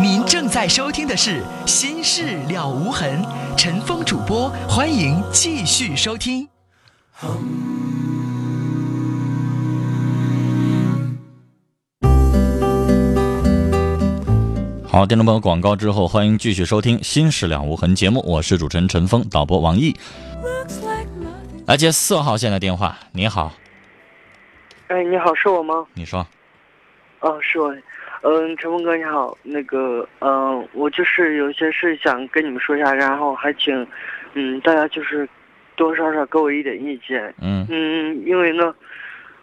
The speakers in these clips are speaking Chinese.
您正在收听的是《心事了无痕》，陈峰主播，欢迎继续收听。好，听众朋友，广告之后，欢迎继续收听《心事了无痕》节目，我是主持人陈峰，导播王毅。来接四号线的电话，你好，哎，你好，是我吗？你说，哦，是我。嗯，陈峰哥你好，那个，嗯，我就是有些事想跟你们说一下，然后还请，嗯，大家就是多多少少给我一点意见。嗯嗯，因为呢，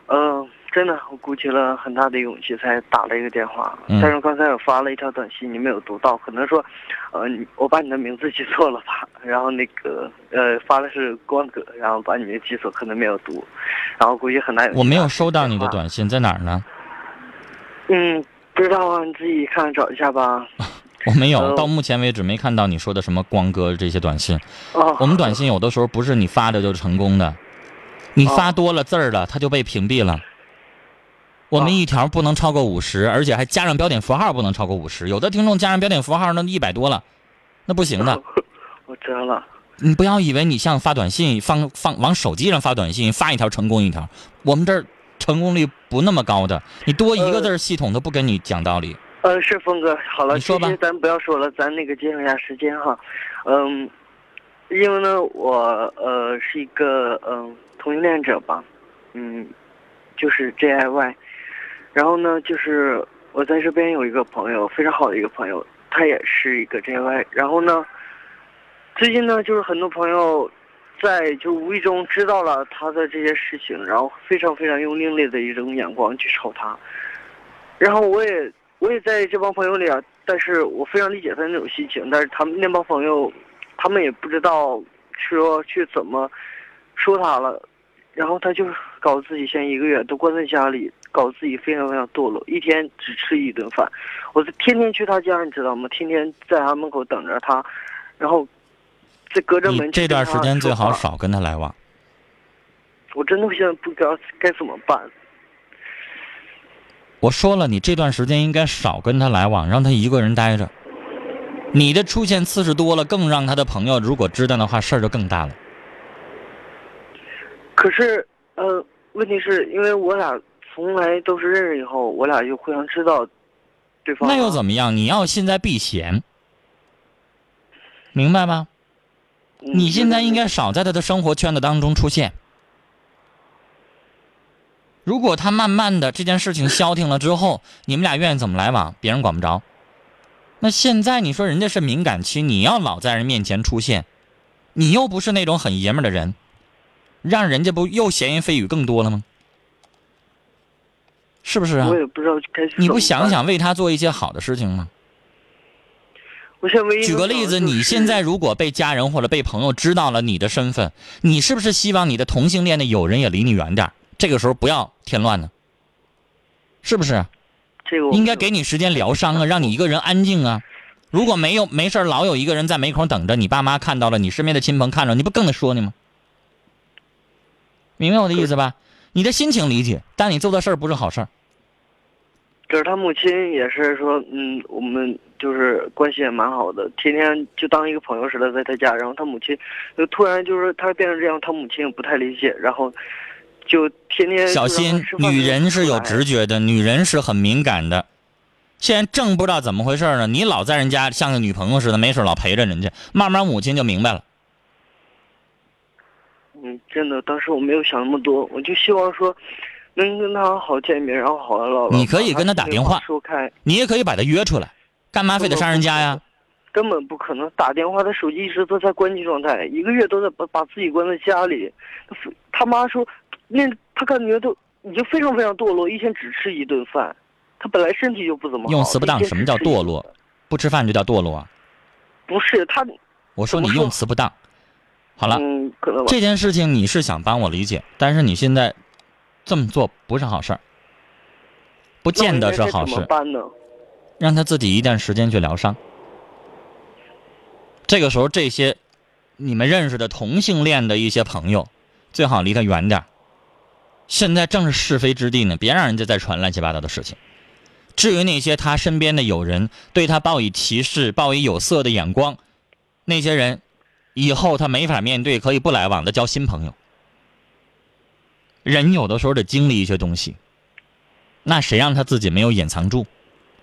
呃，真的我鼓起了很大的勇气才打了一个电话，嗯但是刚才我发了一条短信，你没有读到，可能说，呃，我把你的名字记错了吧？然后那个，呃，发的是光哥，然后把你的记错，可能没有读，然后估计很难有。我没有收到你的。短信，在哪儿呢？嗯，不知道啊，你自己看找一下吧。我没有，呃到目前为止没看到你说的什么光哥这些短信。哦，我们短信有的时候不是你发的就成功的，你发多了字儿了，它就被屏蔽了。我们一条不能超过五十，而且还加上标点符号不能超过五十。有的听众加上标点符号那一百多了，那不行的。我知道了。你不要以为你像发短信放放往手机上发短信，发一条成功一条。我们这儿成功率不那么高的，你多一个字儿，系统都不跟你讲道理。呃，是峰哥，好了，你说吧咱不要说了，咱那个节省一下时间哈。嗯，因为呢，我呃是一个嗯、同性恋者吧，嗯，就是 JIY，然后呢，就是我在这边有一个朋友，非常好的一个朋友，他也是一个 JIY，然后呢，最近呢，就是很多朋友在就无意中知道了他的这些事情，然后非常非常用另类的一种眼光去瞅他，然后我也我也在这帮朋友里啊，但是我非常理解他那种心情，但是他们那帮朋友，他们也不知道说去怎么说他了，然后他就搞自己现在一个月都关在家里，搞自己非常非常堕落，一天只吃一顿饭，我天天去他家，你知道吗？天天在他门口等着他，然后再隔着门你这段时间最好少跟他来往。我真的现在不知道该怎么办。我说了，你这段时间应该少跟他来往，让他一个人待着。你的出现次数多了，更让他的朋友如果知道的话，事儿就更大了。可是，呃，问题是因为我俩从来都是认识以后，我俩就互相知道对方。那又怎么样？你要现在避嫌，明白吗？嗯你现在应该少在他的生活圈子当中出现。如果他慢慢的这件事情消停了之后，你们俩愿意怎么来往，别人管不着。那现在你说人家是敏感期，你要老在人面前出现，你又不是那种很爷们的人，让人家不又闲言蜚语更多了吗？是不是啊我？也不知道该怎么办。你不想想为他做一些好的事情吗？举个例子，你现在如果被家人或者被朋友知道了你的身份，你是不是希望你的同性恋的友人也离你远点儿？这个时候不要添乱呢，是不是？这个应该给你时间疗伤啊，让你一个人安静啊。如果没有没事儿老有一个人在门口等着，你爸妈看到了，你身边的亲朋看着，你不更得说你吗？明白我的意思吧？你的心情理解，但你做的事儿不是好事儿。可是他母亲也是说，嗯，我们就是关系也蛮好的，天天就当一个朋友似的在他家。然后他母亲就突然就是他变成这样，他母亲也不太理解，然后就天天小心女人是有直觉的，女人是很敏感的。现在正不知道怎么回事呢，你老在人家像个女朋友似的，没事老陪着人家，慢慢母亲就明白了。嗯，真的，当时我没有想那么多，我就希望说能跟他好好见面，然后好好唠唠。你可以跟他打电话说开，你也可以把他约出来，干嘛非得上人家呀？根本不可能打电话，他手机一直都在关机状态，一个月都在把把自己关在家里。他他妈说，那他感觉都已经非常非常堕落，一天只吃一顿饭。他本来身体就不怎么好。用词不当什么叫堕落？不吃饭就叫堕落啊？不是他，我说你用词不当。好了，嗯，可能吧。这件事情你是想帮我理解，但是你现在这么做不是好事儿，不见得是好事？让他自己一段时间去疗伤。这个时候，这些你们认识的同性恋的一些朋友，最好离他远点。现在正是是非之地呢，别让人家再传乱七八糟的事情。至于那些他身边的友人对他报以歧视、报以有色的眼光，那些人以后他没法面对，可以不来往的交新朋友。人有的时候得经历一些东西，那谁让他自己没有隐藏住？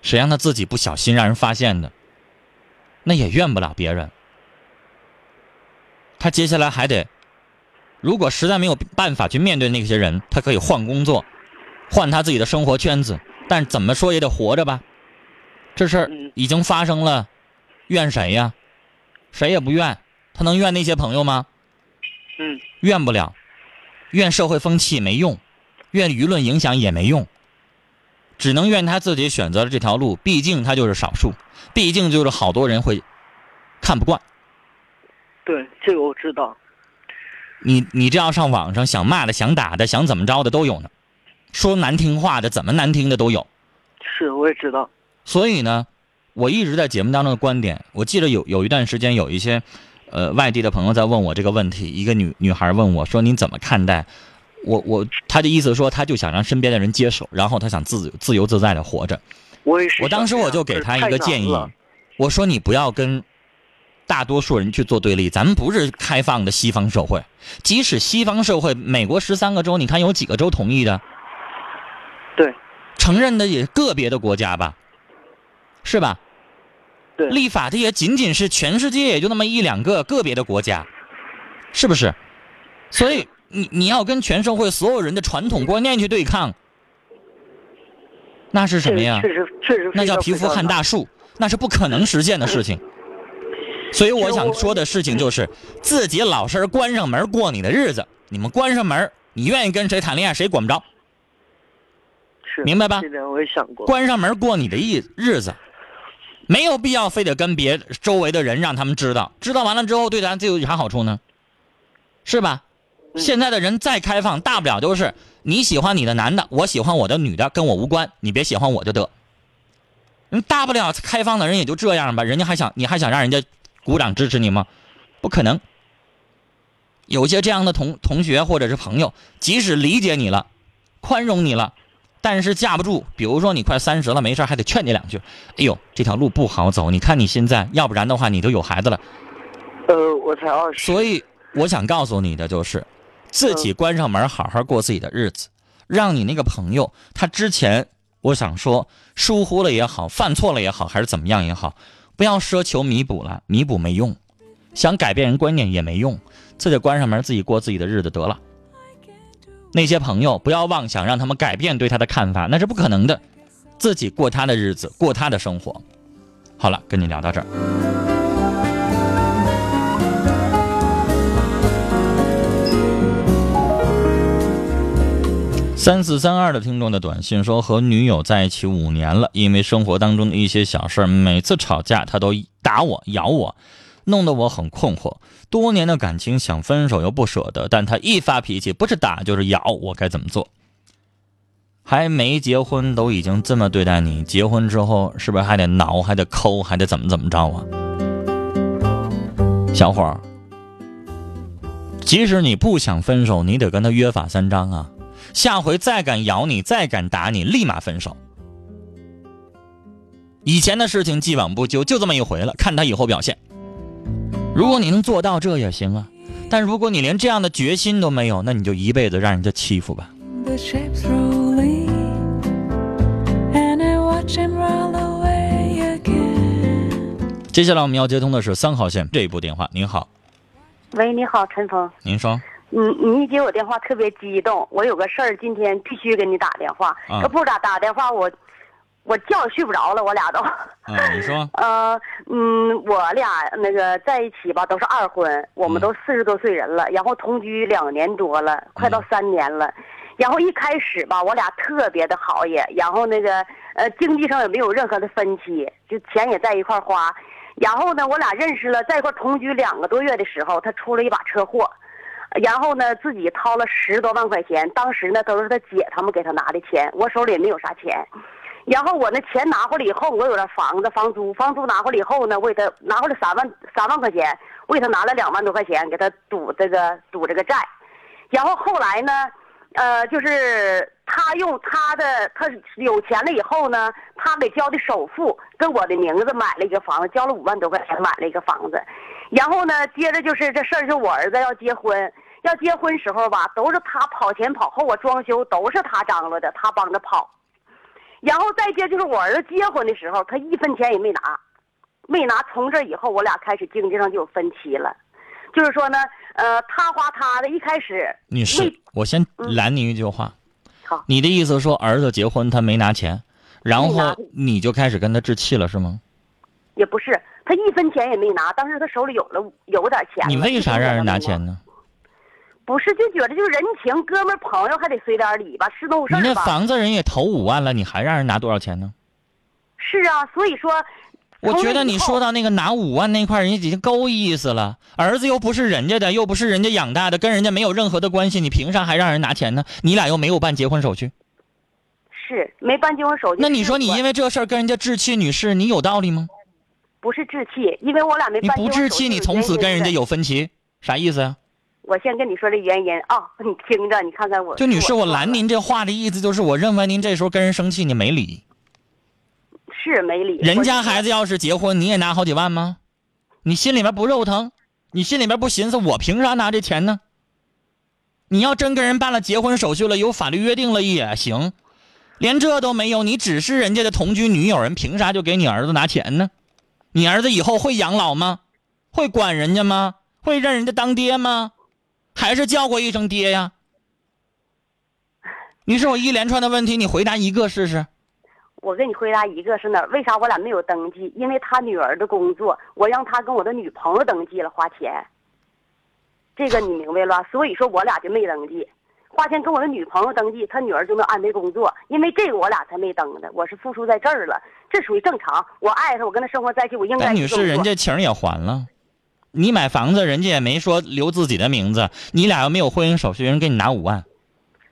谁让他自己不小心让人发现的？那也怨不了别人。他接下来还得，如果实在没有办法去面对那些人，他可以换工作，换他自己的生活圈子。但怎么说也得活着吧？这事儿嗯已经发生了，怨谁呀？谁也不怨，他能怨那些朋友吗？嗯怨不了，怨社会风气没用，怨舆论影响也没用，只能怨他自己选择了这条路。毕竟他就是少数，毕竟就是好多人会看不惯。对，这个我知道。你你这样上网上想骂的、想打的、想怎么着的都有呢，说难听话的、怎么难听的都有。是，我也知道。所以呢，我一直在节目当中的观点，我记得有有一段时间有一些，呃，外地的朋友在问我这个问题。一个女女孩问我说：“你怎么看待？”我我他的意思说，他就想让身边的人接手，然后他想自自由自在的活着。我。我当时我就给他一个建议，我说：“你不要跟大多数人去做对立，咱们不是开放的西方社会。即使西方社会，美国十三个州，你看有几个州同意的？对，承认的也个别的国家吧，是吧？对立法的也仅仅是全世界也就那么一两个个别的国家，是不是？所以你你要跟全社会所有人的传统观念去对抗，那是什么呀确？实确实。那叫皮肤撼大树，那是不可能实现的事情。所以我想说的事情就是，自己老实关上门过你的日子。你们关上门，你愿意跟谁谈恋爱，谁管不着。是明白吧这点我也想过。关上门过你的日日子，没有必要非得跟别周围的人让他们知道，知道完了之后对咱就有啥好处呢？是吧？嗯现在的人再开放，大不了就是你喜欢你的男的，我喜欢我的女的，跟我无关，你别喜欢我就得。人大不了开放的人也就这样吧，人家还想你还想让人家鼓掌支持你吗？不可能。有些这样的同同学或者是朋友，即使理解你了，宽容你了，但是架不住，比如说你快三十了，没事还得劝你两句。哎呦，这条路不好走，你看你现在，要不然的话你都有孩子了。呃，我才二十。所以我想告诉你的就是，自己关上门，好好过自己的日子，让你那个朋友，他之前我想说疏忽了也好，犯错了也好，还是怎么样也好，不要奢求弥补了，弥补没用，想改变人观念也没用，自己关上门，自己过自己的日子得了。那些朋友不要妄想让他们改变对他的看法，那是不可能的，自己过他的日子，过他的生活。好了，跟你聊到这儿。三四三二的听众的短信说，和女友在一起五年了，因为生活当中的一些小事儿，每次吵架他都打我、咬我，弄得我很困惑。多年的感情想分手又不舍得，但他一发脾气不是打就是咬，我该怎么做？还没结婚都已经这么对待你，结婚之后是不是还得挠，还得抠，还得怎么怎么着啊？小伙儿，即使你不想分手，你得跟他约法三章啊。下回再敢咬你，再敢打你，立马分手。以前的事情既往不咎，就这么一回了，看他以后表现。如果你能做到这也行啊，但如果你连这样的决心都没有，那你就一辈子让人家欺负吧。接下来我们要接通的是三号线这一部电话。您好，喂，你好，陈峰。您说，你你一接我电话特别激动，我有个事儿，今天必须给你打电话。啊可不打打电话，我我觉也睡不着了，我俩都。啊，你说，呃，嗯，我俩那个在一起吧，都是二婚，我们嗯都四十多岁人了，然后同居两年多了，快到三年了。然后一开始吧，我俩特别的好也，然后那个呃经济上也没有任何的分歧，就钱也在一块花。然后呢，我俩认识了，在一块同居两个多月的时候，他出了一把车祸，然后呢自己掏了十多万块钱，当时呢都是他姐他们给他拿的钱，我手里也没有啥钱。然后我那钱拿回来以后，我有了房子房租，房租拿回来以后呢，我给他拿回来三万三万块钱，我给他拿了两万多块钱，给他赌这个赌这个债。然后后来呢，呃，就是他用他的他有钱了以后呢，他给交的首付跟我的名字买了一个房子，交了五万多块钱买了一个房子，然后呢，接着就是这事儿，就我儿子要结婚，要结婚时候吧，都是他跑前跑后，我装修都是他张罗的，他帮着跑。然后再接就是我儿子结婚的时候，他一分钱也没拿，没拿。从这以后，我俩开始经济上就有分歧了，就是说呢，呃，他花他的，一开始女士，我先拦您一句话。好，你的意思说儿子结婚他没拿钱，然后你就开始跟他置气了是吗？也不是，他一分钱也没拿，当时他手里有了有点钱。你为啥让人拿钱呢？不是，就觉得就是人情，哥们朋友还得随点礼吧，是那事你那？房子人也投五万了，你还让人拿多少钱呢？是啊，所以说，我觉得你说到那个拿五万那块，人家已经够意思了。儿子又不是人家的，又不是人家养大的，跟人家没有任何的关系，你凭啥还让人拿钱呢？你俩又没有办结婚手续，是没办结婚手续。那你说你因为为这事儿跟人家置气，女士，你有道理吗？不是置气，因为我俩没你不置气，你从此跟人家有分歧，啥意思呀、我先跟你说这原因啊，你听着，你看看我。就女士，我拦您这话的意思就是，我认为您这时候跟人生气，你没理。是没理。人家孩子要是结婚，你也拿好几万吗？你心里面不肉疼？你心里面不寻思我凭啥拿这钱呢？你要真跟人办了结婚手续了，有法律约定了也行，连这都没有，你只是人家的同居女友人，凭啥就给你儿子拿钱呢？你儿子以后会养老吗？会管人家吗？会认人家当爹吗？还是叫过一声爹呀？你说我一连串的问题，你回答一个试试。我跟你回答一个是哪？为啥我俩没有登记？因为他女儿的工作，我让他跟我的女朋友登记了，花钱。这个你明白了？所以说我俩就没登记，花钱跟我的女朋友登记，他女儿就能安排工作。因为这个我俩才没登的，我是付出在这儿了，这属于正常。我爱他，我跟他生活在一起，我应该但女士，人家情也还了，你买房子，人家也没说留自己的名字，你俩又没有婚姻手续，人给你拿五万，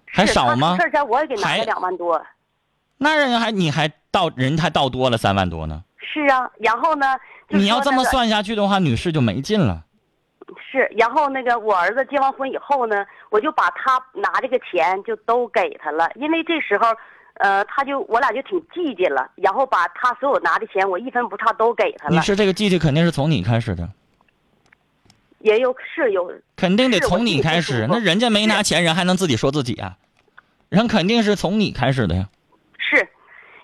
还少吗他出事？前我也给拿了两万多。那人家还你还倒人还倒多了三万多呢。是啊，然后呢？就你要这么算下去的话，女士就没劲了。是，然后那个我儿子结完婚以后呢，我就把他拿这个钱就都给他了，因为这时候，呃，他就我俩就挺计较了，然后把他所有拿的钱我一分不差都给他了，你是，这个记记肯定是从你开始的，也有是有肯定得从你开始。那人家没拿钱，人还能自己说自己啊？人肯定是从你开始的呀。是，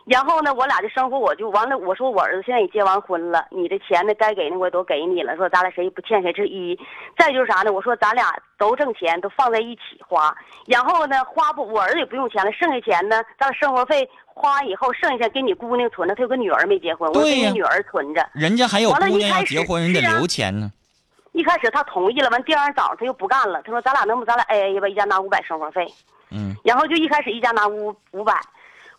然后呢，我俩的生活我就完了。我说我儿子现在也结完婚了，你的钱呢该给的我也都给你了。说咱俩谁也不欠谁这一。再就是啥呢？我说咱俩都挣钱，都放在一起花。然后呢，花不我儿子也不用钱了，剩下钱呢，咱俩生活费花完以后，剩下钱给你姑娘存着。他有个女儿没结婚，我给你女儿存着。人家还有姑娘要结婚，人得是啊留钱呢。一开始他同意了，完第二天早上他又不干了。他说咱俩能不咱俩 A A 吧，一家拿五百生活费。嗯，然后就一开始一家拿五五百，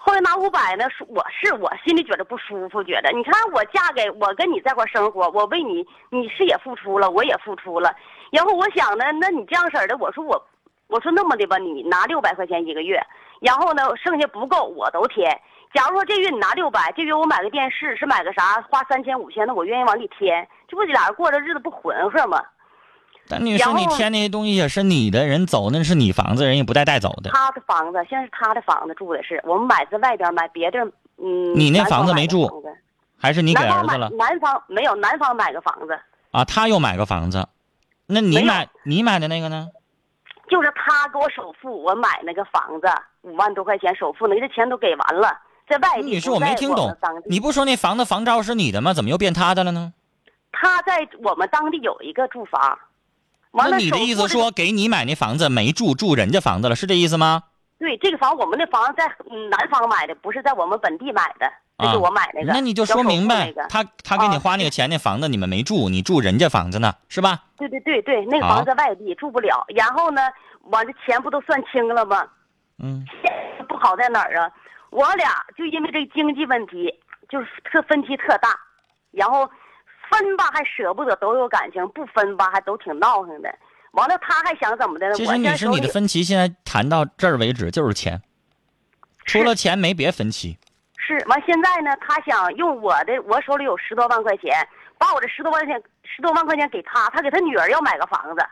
后来拿五百呢，是我是我心里觉得不舒服，觉得你看我嫁给我跟你在一块生活，我为你你是也付出了，我也付出了，然后我想呢，那你这样式的，我说我我说那么的吧，你拿六百块钱一个月，然后呢剩下不够我都添。假如说这月你拿六百，这月我买个电视是买个啥，花三千五千，那我愿意往里添，这不俩人过着日子不浑和吗？但女士，你添那些东西也是你的，人走那是你房子，人也不带带走的。他的房子现在是他的房子住的是，我们买在外边买别的，嗯。你那房子没住还是你给儿子了南方没有，南方买个房子，啊？他又买个房子，那你买你买的那个呢？就是他给我首付，我买那个房子五万多块钱首付，那个钱都给完了，在外地。女士，我没听懂你不说那房子房照是你的吗？怎么又变他的了呢？他在我们当地有一个住房，完了那你的意思说，给你买那房子没住，住人家房子了，是这意思吗？对这个房，我们那房子在嗯南方买的，不是在我们本地买的，这啊是我买那个。那你就说明白那个，他他给你啊花那个钱，那房子你们没住，你住人家房子呢，是吧？对对对对，那个房子在外地住不了，然后呢，完这钱不都算清了吗？嗯，不好在哪儿啊？我俩就因为这经济问题，就是特分歧特大，然后分吧还舍不得，都有感情；不分吧还都挺闹腾的。完了，他还想怎么的呢？其实女士你的分歧现在谈到这儿为止就是钱，除了钱没别分歧。是完，现在呢，他想用我的，我手里有十多万块钱，把我这十多万块钱十多万块钱给他，他给他女儿要买个房子，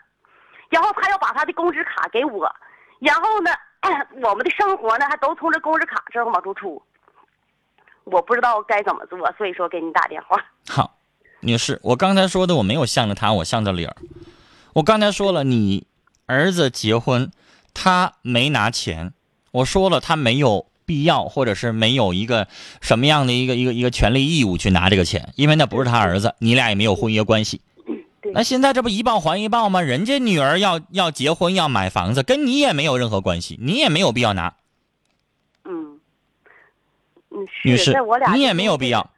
然后他要把他的工资卡给我，然后呢，我们的生活呢还都从这工资卡这儿往出出，我不知道该怎么做，所以说给你打电话。好，女士，我刚才说的我没有向着他，我向着理儿。我刚才说了，你儿子结婚，他没拿钱，我说了他没有必要，或者是没有一个什么样的一个一个一个权利义务去拿这个钱，因为那不是他儿子，你俩也没有婚约关系。那现在这不一报还一报吗？人家女儿要要结婚要买房子，跟你也没有任何关系，你也没有必要拿。嗯，女士你也没有必要。。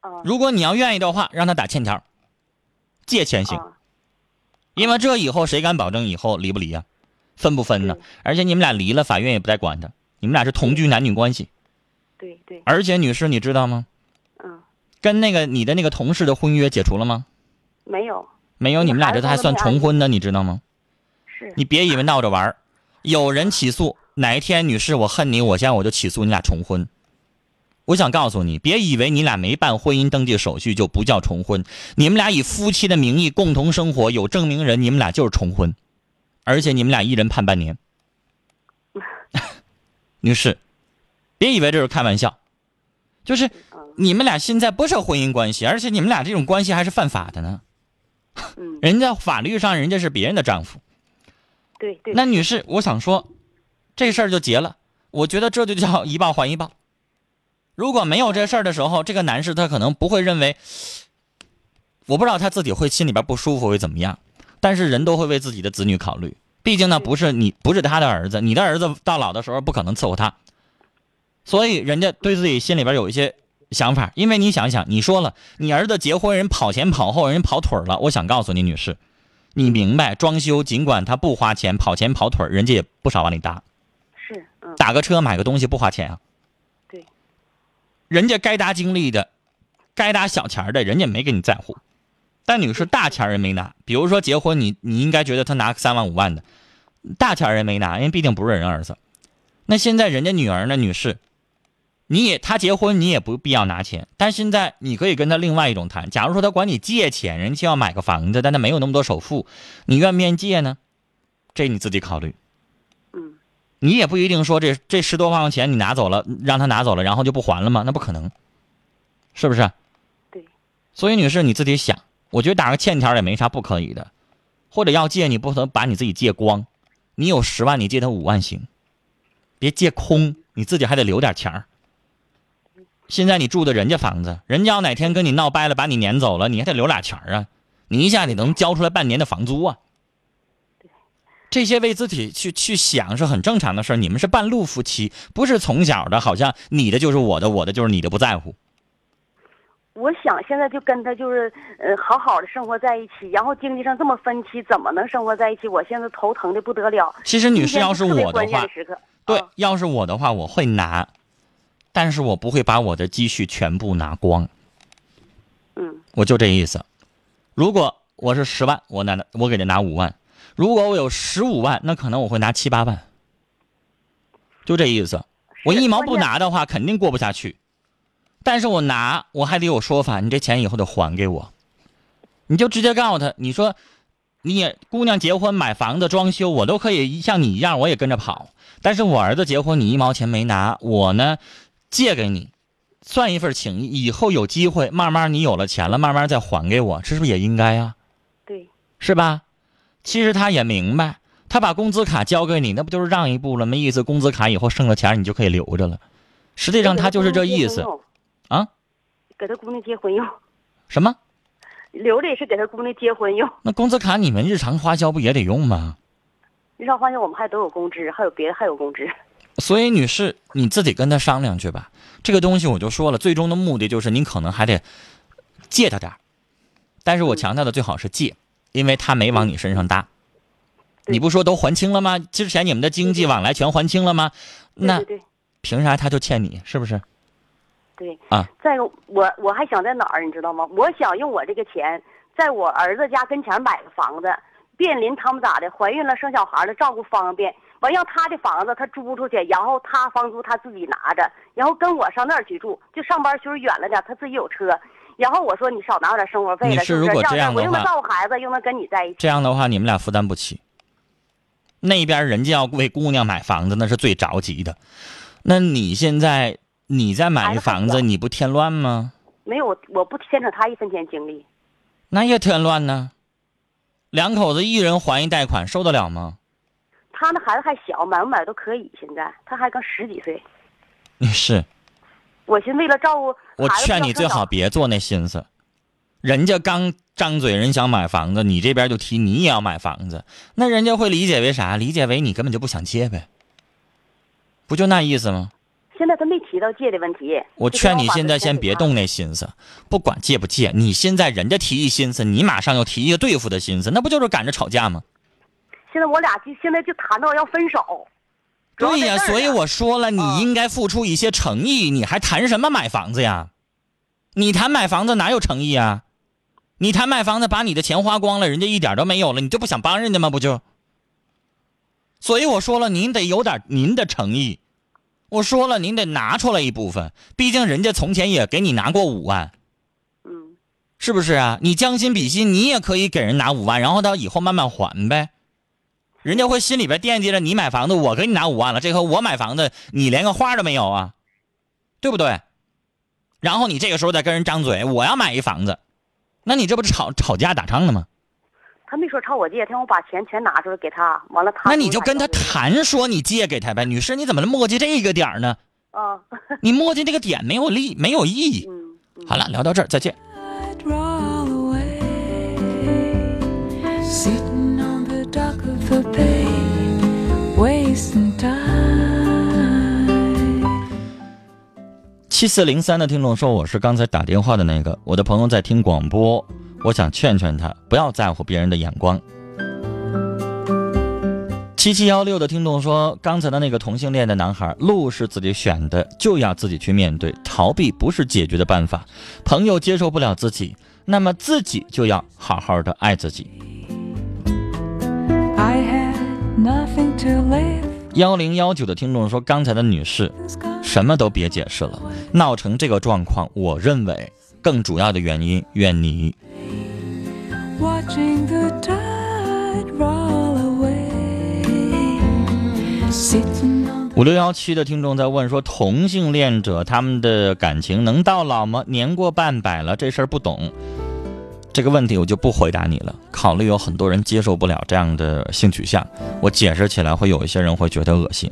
啊，如果你要愿意的话，让他打欠条，借钱行。啊因为这以后谁敢保证以后离不离呀、分不分呢？而且你们俩离了，法院也不再管他。你们俩是同居男女关系，对对，而且女士你知道吗？嗯，跟那个你的那个同事的婚约解除了吗？没有，没有，你们俩这还算重婚呢，你知道吗？是你别以为闹着玩儿，有人起诉，哪一天女士我恨你，我现在我就起诉你俩重婚。我想告诉你，别以为你俩没办婚姻登记手续就不叫重婚，你们俩以夫妻的名义共同生活，有证明人，你们俩就是重婚，而且你们俩一人判半年。女士，别以为这是开玩笑，就是嗯你们俩现在不是婚姻关系，而且你们俩这种关系还是犯法的呢。嗯，人家法律上人家是别人的丈夫，对对，那女士，我想说，这事儿就结了。我觉得这就叫一报还一报。如果没有这事儿的时候，这个男士他可能不会认为，我不知道他自己会心里边不舒服会怎么样。但是人都会为自己的子女考虑，毕竟呢不是你不是他的儿子，你的儿子到老的时候不可能伺候他，所以人家对自己心里边有一些想法。因为你想想，你说了你儿子结婚人跑前跑后，人跑腿儿了，我想告诉你女士，你明白装修尽管他不花钱跑前跑腿儿，人家也不少往里搭。是，嗯，打个车买个东西不花钱啊。人家该搭精力的，该搭小钱的，人家没给你在乎。但女士大钱人没拿，比如说结婚你，你应该觉得他拿个三万五万的，大钱人没拿，因为毕竟不是人儿子。那现在人家女儿呢，女士，你也他结婚你也不必要拿钱，但现在你可以跟他另外一种谈。假如说他管你借钱，人家要买个房子，但他没有那么多首付，你愿不愿意借呢？这你自己考虑。嗯，你也不一定说这这十多万块钱你拿走了，让他拿走了，然后就不还了吗？那不可能，是不是？对。所以女士你自己想，我觉得打个欠条也没啥不可以的，或者要借你不能把你自己借光，你有十万你借他五万行，别借空，你自己还得留点钱儿。现在你住的人家房子，人家要哪天跟你闹掰了，把你撵走了，你还得留俩钱儿啊，你一下你能交出来半年的房租啊。这些为自己去去想是很正常的事儿。你们是半路夫妻，不是从小的，好像你的就是我的，我的就是你的，不在乎。我想现在就跟他就是呃好好的生活在一起，然后经济上这么分歧，怎么能生活在一起？我现在头疼的不得了。其实女士要是我的话对啊，要是我的话，我会拿，但是我不会把我的积蓄全部拿光，嗯我就这意思。如果我是十万，我拿我给他拿五万；如果我有十五万，那可能我会拿七八万，就这意思。我一毛不拿的话，肯定过不下去。但是我拿，我还得有说法，你这钱以后得还给我。你就直接告诉他，你说，你也姑娘结婚买房子装修，我都可以像你一样，我也跟着跑。但是我儿子结婚，你一毛钱没拿，我呢，借给你，算一份情谊。以后有机会，慢慢你有了钱了，慢慢再还给我，这是不是也应该呀、对，是吧？其实他也明白，他把工资卡交给你，那不就是让一步了吗？意思工资卡以后剩的钱你就可以留着了。实际上他就是这意思啊。给他姑娘结婚用，什么？留着也是给他姑娘结婚用。那工资卡你们日常花销不也得用吗？日常花销我们还都有工资，还有别的还有工资。所以女士，你自己跟他商量去吧。这个东西我就说了，最终的目的就是您可能还得借他点儿但是我强调的最好是借，因为他没往你身上搭。你不说都还清了吗？之前你们的经济往来全还清了吗？那凭啥他就欠你？是不是？对。啊，再我我还想在哪儿，你知道吗？我想用我这个钱，在我儿子家跟前买个房子，便临他们咋的，怀孕了生小孩了，照顾方便。完要他的房子他租出去，然后他房租他自己拿着，然后跟我上那儿去住，就上班就是远了点，他自己有车。然后我说你少拿我点生活费了，女士是不是？如果这样的我又能话照顾孩子，又能跟你在一起。这样的话你们俩负担不起。那边人家要为姑娘买房子，那是最着急的。那你现在你在买房子，你不添乱吗？没有，我不牵扯他一分钱精力。那也添乱呢。两口子一人还一贷款，受得了吗？他那孩子还小，买不买都可以。现在他还刚十几岁，女士，我寻思为了照顾我劝你最好别做那心思。人家刚张嘴，人想买房子，你这边就提你也要买房子，那人家会理解为啥？理解为你根本就不想借呗，不就那意思吗？现在他没提到借的问题。我劝你现在先别动那心思，不管借不借，你现在人家提一心思，你马上又提一个对付的心思，那不就是赶着吵架吗？现在我俩就现在就谈到要分手。对呀，所以我说了，你啊应该付出一些诚意，你还谈什么买房子呀？你谈买房子哪有诚意啊？你谈买房子，把你的钱花光了，人家一点都没有了，你就不想帮人家吗？不就？所以我说了，您得有点您的诚意。我说了，您得拿出来一部分，毕竟人家从前也给你拿过五万，嗯，是不是啊？你将心比心，你也可以给人拿五万，然后到以后慢慢还呗。人家会心里边惦记着你买房子，我给你拿五万了，这回我买房子，你连个花都没有啊，对不对？然后你这个时候再跟人张嘴，我要买一房子，那你这不是吵吵架打仗了吗？他没说朝我借，他让我把钱全拿出来给他，完了他。那你就跟他。谈说你借给他呗，女士，你怎么磨叽这个点儿呢？啊，你磨叽这个点没有利，没有意义。嗯嗯。好了，聊到这儿，再见。七四零三的听众说：“我是刚才打电话的那个，我的朋友在听广播，我想劝劝他，不要在乎别人的眼光。”七七幺六的听众说：“刚才的那个同性恋的男孩，路是自己选的，就要自己去面对，逃避不是解决的办法。朋友接受不了自己，那么自己就要好好的爱自己。幺零幺九的听众说：“刚才的女士，什么都别解释了，闹成这个状况，我认为更主要的原因，怨你五六幺七的听众在问说，同性恋者他们的感情能到老吗？年过半百了，这事儿不懂。这个问题我就不回答你了。考虑有很多人接受不了这样的性取向，我解释起来会有一些人会觉得恶心。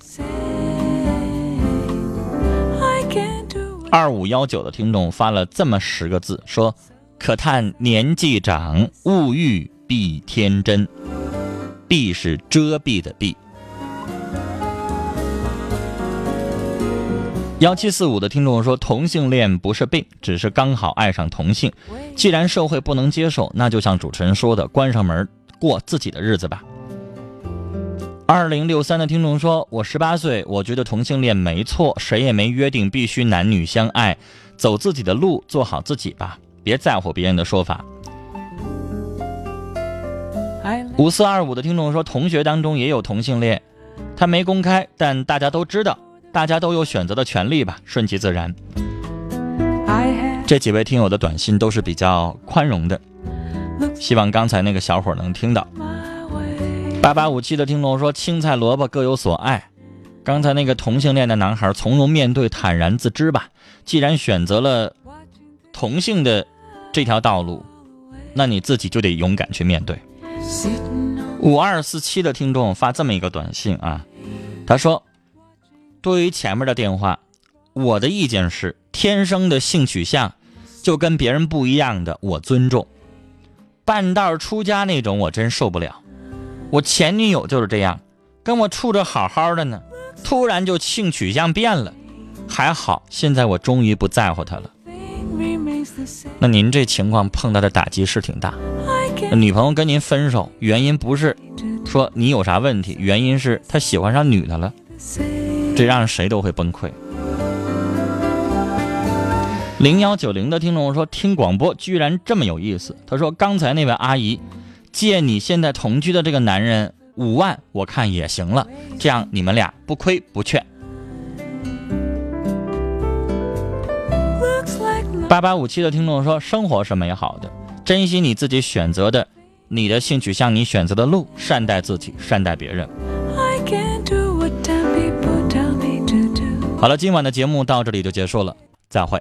二五幺九的听众发了这么十个字，说：“可叹年纪长，物欲必天真。”避是遮蔽的蔽。幺七四五的听众说，同性恋不是病，只是刚好爱上同性。既然社会不能接受，那就像主持人说的，关上门过自己的日子吧。二零六三的听众说：“我十八岁，我觉得同性恋没错，谁也没约定必须男女相爱，走自己的路，做好自己吧，别在乎别人的说法。I ”五四二五的听众说：“同学当中也有同性恋，他没公开，但大家都知道，大家都有选择的权利吧，顺其自然。”这几位听友的短信都是比较宽容的，希望刚才那个小伙能听到。八八五七的听众说：“青菜萝卜各有所爱。”刚才那个同性恋的男孩从容面对，坦然自知吧。既然选择了同性的这条道路，那你自己就得勇敢去面对。五二四七的听众发这么一个短信啊，他说：“对于前面的电话，我的意见是，天生的性取向就跟别人不一样的，我尊重。半道出家那种，我真受不了。我前女友就是这样，跟我处着好好的呢，突然就性取向变了。还好，现在我终于不在乎她了。那您这情况碰到的打击是挺大。女朋友跟您分手，原因不是说你有啥问题，原因是她喜欢上女的了，这让谁都会崩溃。零幺九零的听众说，听广播居然这么有意思。他说，刚才那位阿姨借你现在同居的这个男人五万，我看也行了，这样你们俩不亏不劝。八八五七的听众说，生活是美好的，珍惜你自己选择的，你的性取向，你选择的路，善待自己，善待别人。好了，今晚的节目到这里就结束了，再会。